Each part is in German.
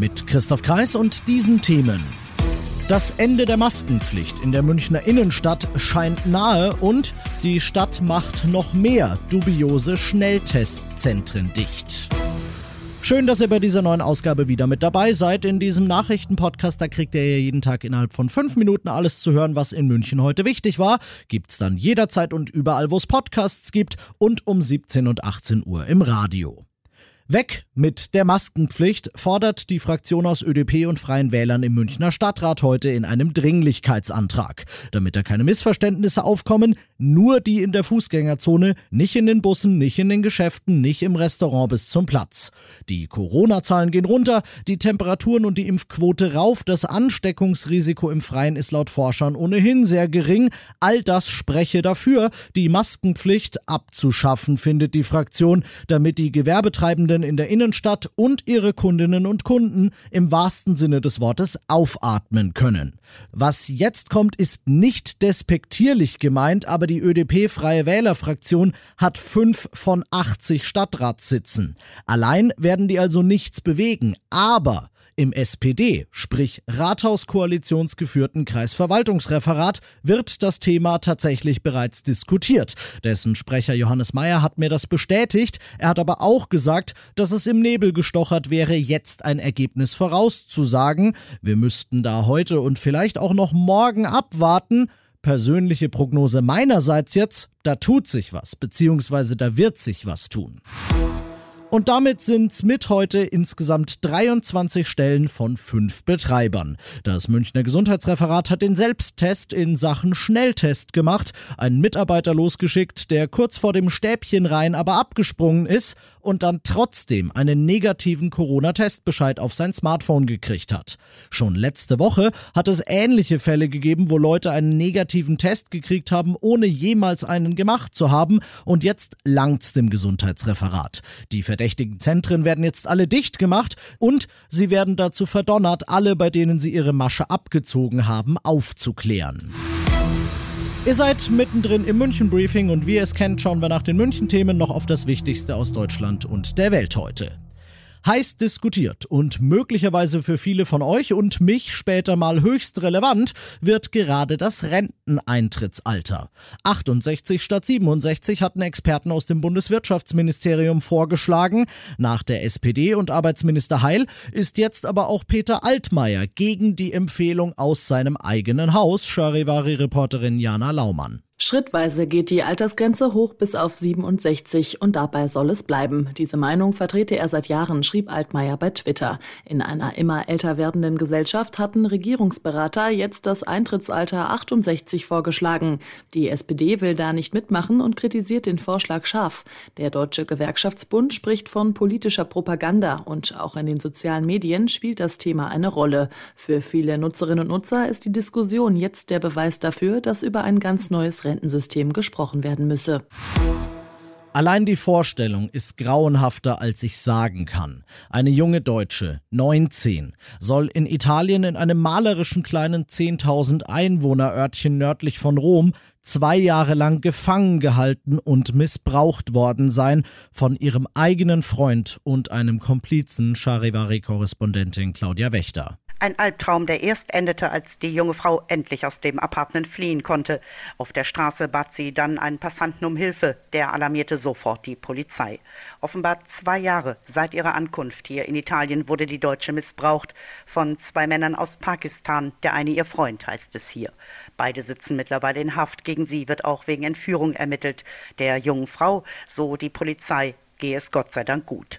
Mit Christoph Kreis und diesen Themen. Das Ende der Maskenpflicht in der Münchner Innenstadt scheint nahe und die Stadt macht noch mehr dubiose Schnelltestzentren dicht. Schön, dass ihr bei dieser neuen Ausgabe wieder mit dabei seid. In diesem Nachrichtenpodcast, da kriegt ihr ja jeden Tag innerhalb von fünf Minuten alles zu hören, was in München heute wichtig war. Gibt's dann jederzeit und überall, wo es Podcasts gibt und um 17 und 18 Uhr im Radio. Weg mit der Maskenpflicht fordert die Fraktion aus ÖDP und Freien Wählern im Münchner Stadtrat heute in einem Dringlichkeitsantrag. Damit da keine Missverständnisse aufkommen, nur die in der Fußgängerzone, nicht in den Bussen, nicht in den Geschäften, nicht im Restaurant bis zum Platz. Die Corona-Zahlen gehen runter, die Temperaturen und die Impfquote rauf, das Ansteckungsrisiko im Freien ist laut Forschern ohnehin sehr gering. All das spreche dafür, die Maskenpflicht abzuschaffen, findet die Fraktion, damit die Gewerbetreibenden Unternehmen in der Innenstadt und ihre Kundinnen und Kunden im wahrsten Sinne des Wortes aufatmen können. Was jetzt kommt, ist nicht despektierlich gemeint, aber die ÖDP-Freie Wählerfraktion hat fünf von 80 Stadtratssitzen. Allein werden die also nichts bewegen, aber im SPD, sprich Rathaus-koalitionsgeführten Kreisverwaltungsreferat, wird das Thema tatsächlich bereits diskutiert. Dessen Sprecher Johannes Mayer hat mir das bestätigt. Er hat aber auch gesagt, dass es im Nebel gestochert wäre, jetzt ein Ergebnis vorauszusagen. Wir müssten da heute und vielleicht auch noch morgen abwarten. Persönliche Prognose meinerseits jetzt, da tut sich was, beziehungsweise da wird sich was tun. Und damit sind mit heute insgesamt 23 Stellen von fünf Betreibern. Das Münchner Gesundheitsreferat hat den Selbsttest in Sachen Schnelltest gemacht, einen Mitarbeiter losgeschickt, der kurz vor dem Stäbchen rein aber abgesprungen ist und dann trotzdem einen negativen Corona-Testbescheid auf sein Smartphone gekriegt hat. Schon letzte Woche hat es ähnliche Fälle gegeben, wo Leute einen negativen Test gekriegt haben, ohne jemals einen gemacht zu haben und jetzt langt's dem Gesundheitsreferat. Die verdächtigen Zentren werden jetzt alle dicht gemacht und sie werden dazu verdonnert, alle, bei denen sie ihre Masche abgezogen haben, aufzuklären. Ihr seid mittendrin im München Briefing und wie ihr es kennt, schauen wir nach den München Themen noch auf das Wichtigste aus Deutschland und der Welt heute heiß diskutiert und möglicherweise für viele von euch und mich später mal höchst relevant wird gerade das Renteneintrittsalter. 68 statt 67 hatten Experten aus dem Bundeswirtschaftsministerium vorgeschlagen. Nach der SPD und Arbeitsminister Heil ist jetzt aber auch Peter Altmaier gegen die Empfehlung aus seinem eigenen Haus, Charivari-Reporterin Jana Laumann. Schrittweise geht die Altersgrenze hoch bis auf 67 und dabei soll es bleiben. Diese Meinung vertrete er seit Jahren, schrieb Altmaier bei Twitter. In einer immer älter werdenden Gesellschaft hatten Regierungsberater jetzt das Eintrittsalter 68 vorgeschlagen. Die SPD will da nicht mitmachen und kritisiert den Vorschlag scharf. Der Deutsche Gewerkschaftsbund spricht von politischer Propaganda und auch in den sozialen Medien spielt das Thema eine Rolle. Für viele Nutzerinnen und Nutzer ist die Diskussion jetzt der Beweis dafür, dass über ein ganz neues Rentensystem gesprochen werden müsse. Allein die Vorstellung ist grauenhafter, als ich sagen kann. Eine junge Deutsche, 19, soll in Italien in einem malerischen kleinen 10.000 Einwohnerörtchen nördlich von Rom zwei Jahre lang gefangen gehalten und missbraucht worden sein von ihrem eigenen Freund und einem Komplizen, Charivari-Korrespondentin Claudia Wächter. Ein Albtraum, der erst endete, als die junge Frau endlich aus dem Apartment fliehen konnte. Auf der Straße bat sie dann einen Passanten um Hilfe. Der alarmierte sofort die Polizei. Offenbar zwei Jahre seit ihrer Ankunft hier in Italien wurde die Deutsche missbraucht von zwei Männern aus Pakistan. Der eine ihr Freund heißt es hier. Beide sitzen mittlerweile in Haft. Gegen sie wird auch wegen Entführung ermittelt. Der jungen Frau, so die Polizei, gehe es Gott sei Dank gut.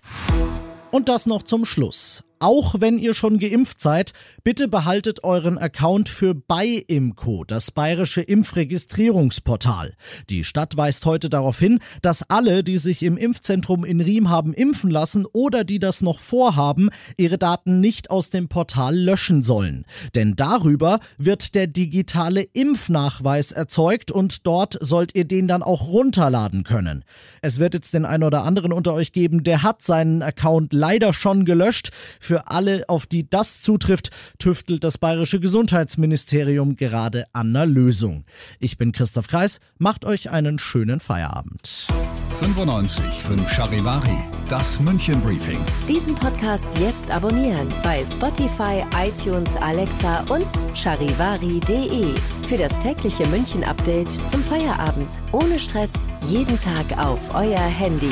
Und das noch zum Schluss. Auch wenn ihr schon geimpft seid, bitte behaltet euren Account für BayImco, das bayerische Impfregistrierungsportal. Die Stadt weist heute darauf hin, dass alle, die sich im Impfzentrum in Riem haben impfen lassen oder die das noch vorhaben, ihre Daten nicht aus dem Portal löschen sollen. Denn darüber wird der digitale Impfnachweis erzeugt und dort sollt ihr den dann auch runterladen können. Es wird jetzt den einen oder anderen unter euch geben, der hat seinen Account leider schon gelöscht. Für alle, auf die das zutrifft, tüftelt das bayerische Gesundheitsministerium gerade an einer Lösung. Ich bin Christoph Kreis, macht euch einen schönen Feierabend. 95 5 Charivari, das München Briefing. Diesen Podcast jetzt abonnieren bei Spotify, iTunes, Alexa und charivari.de. Für das tägliche München Update zum Feierabend. Ohne Stress, jeden Tag auf euer Handy.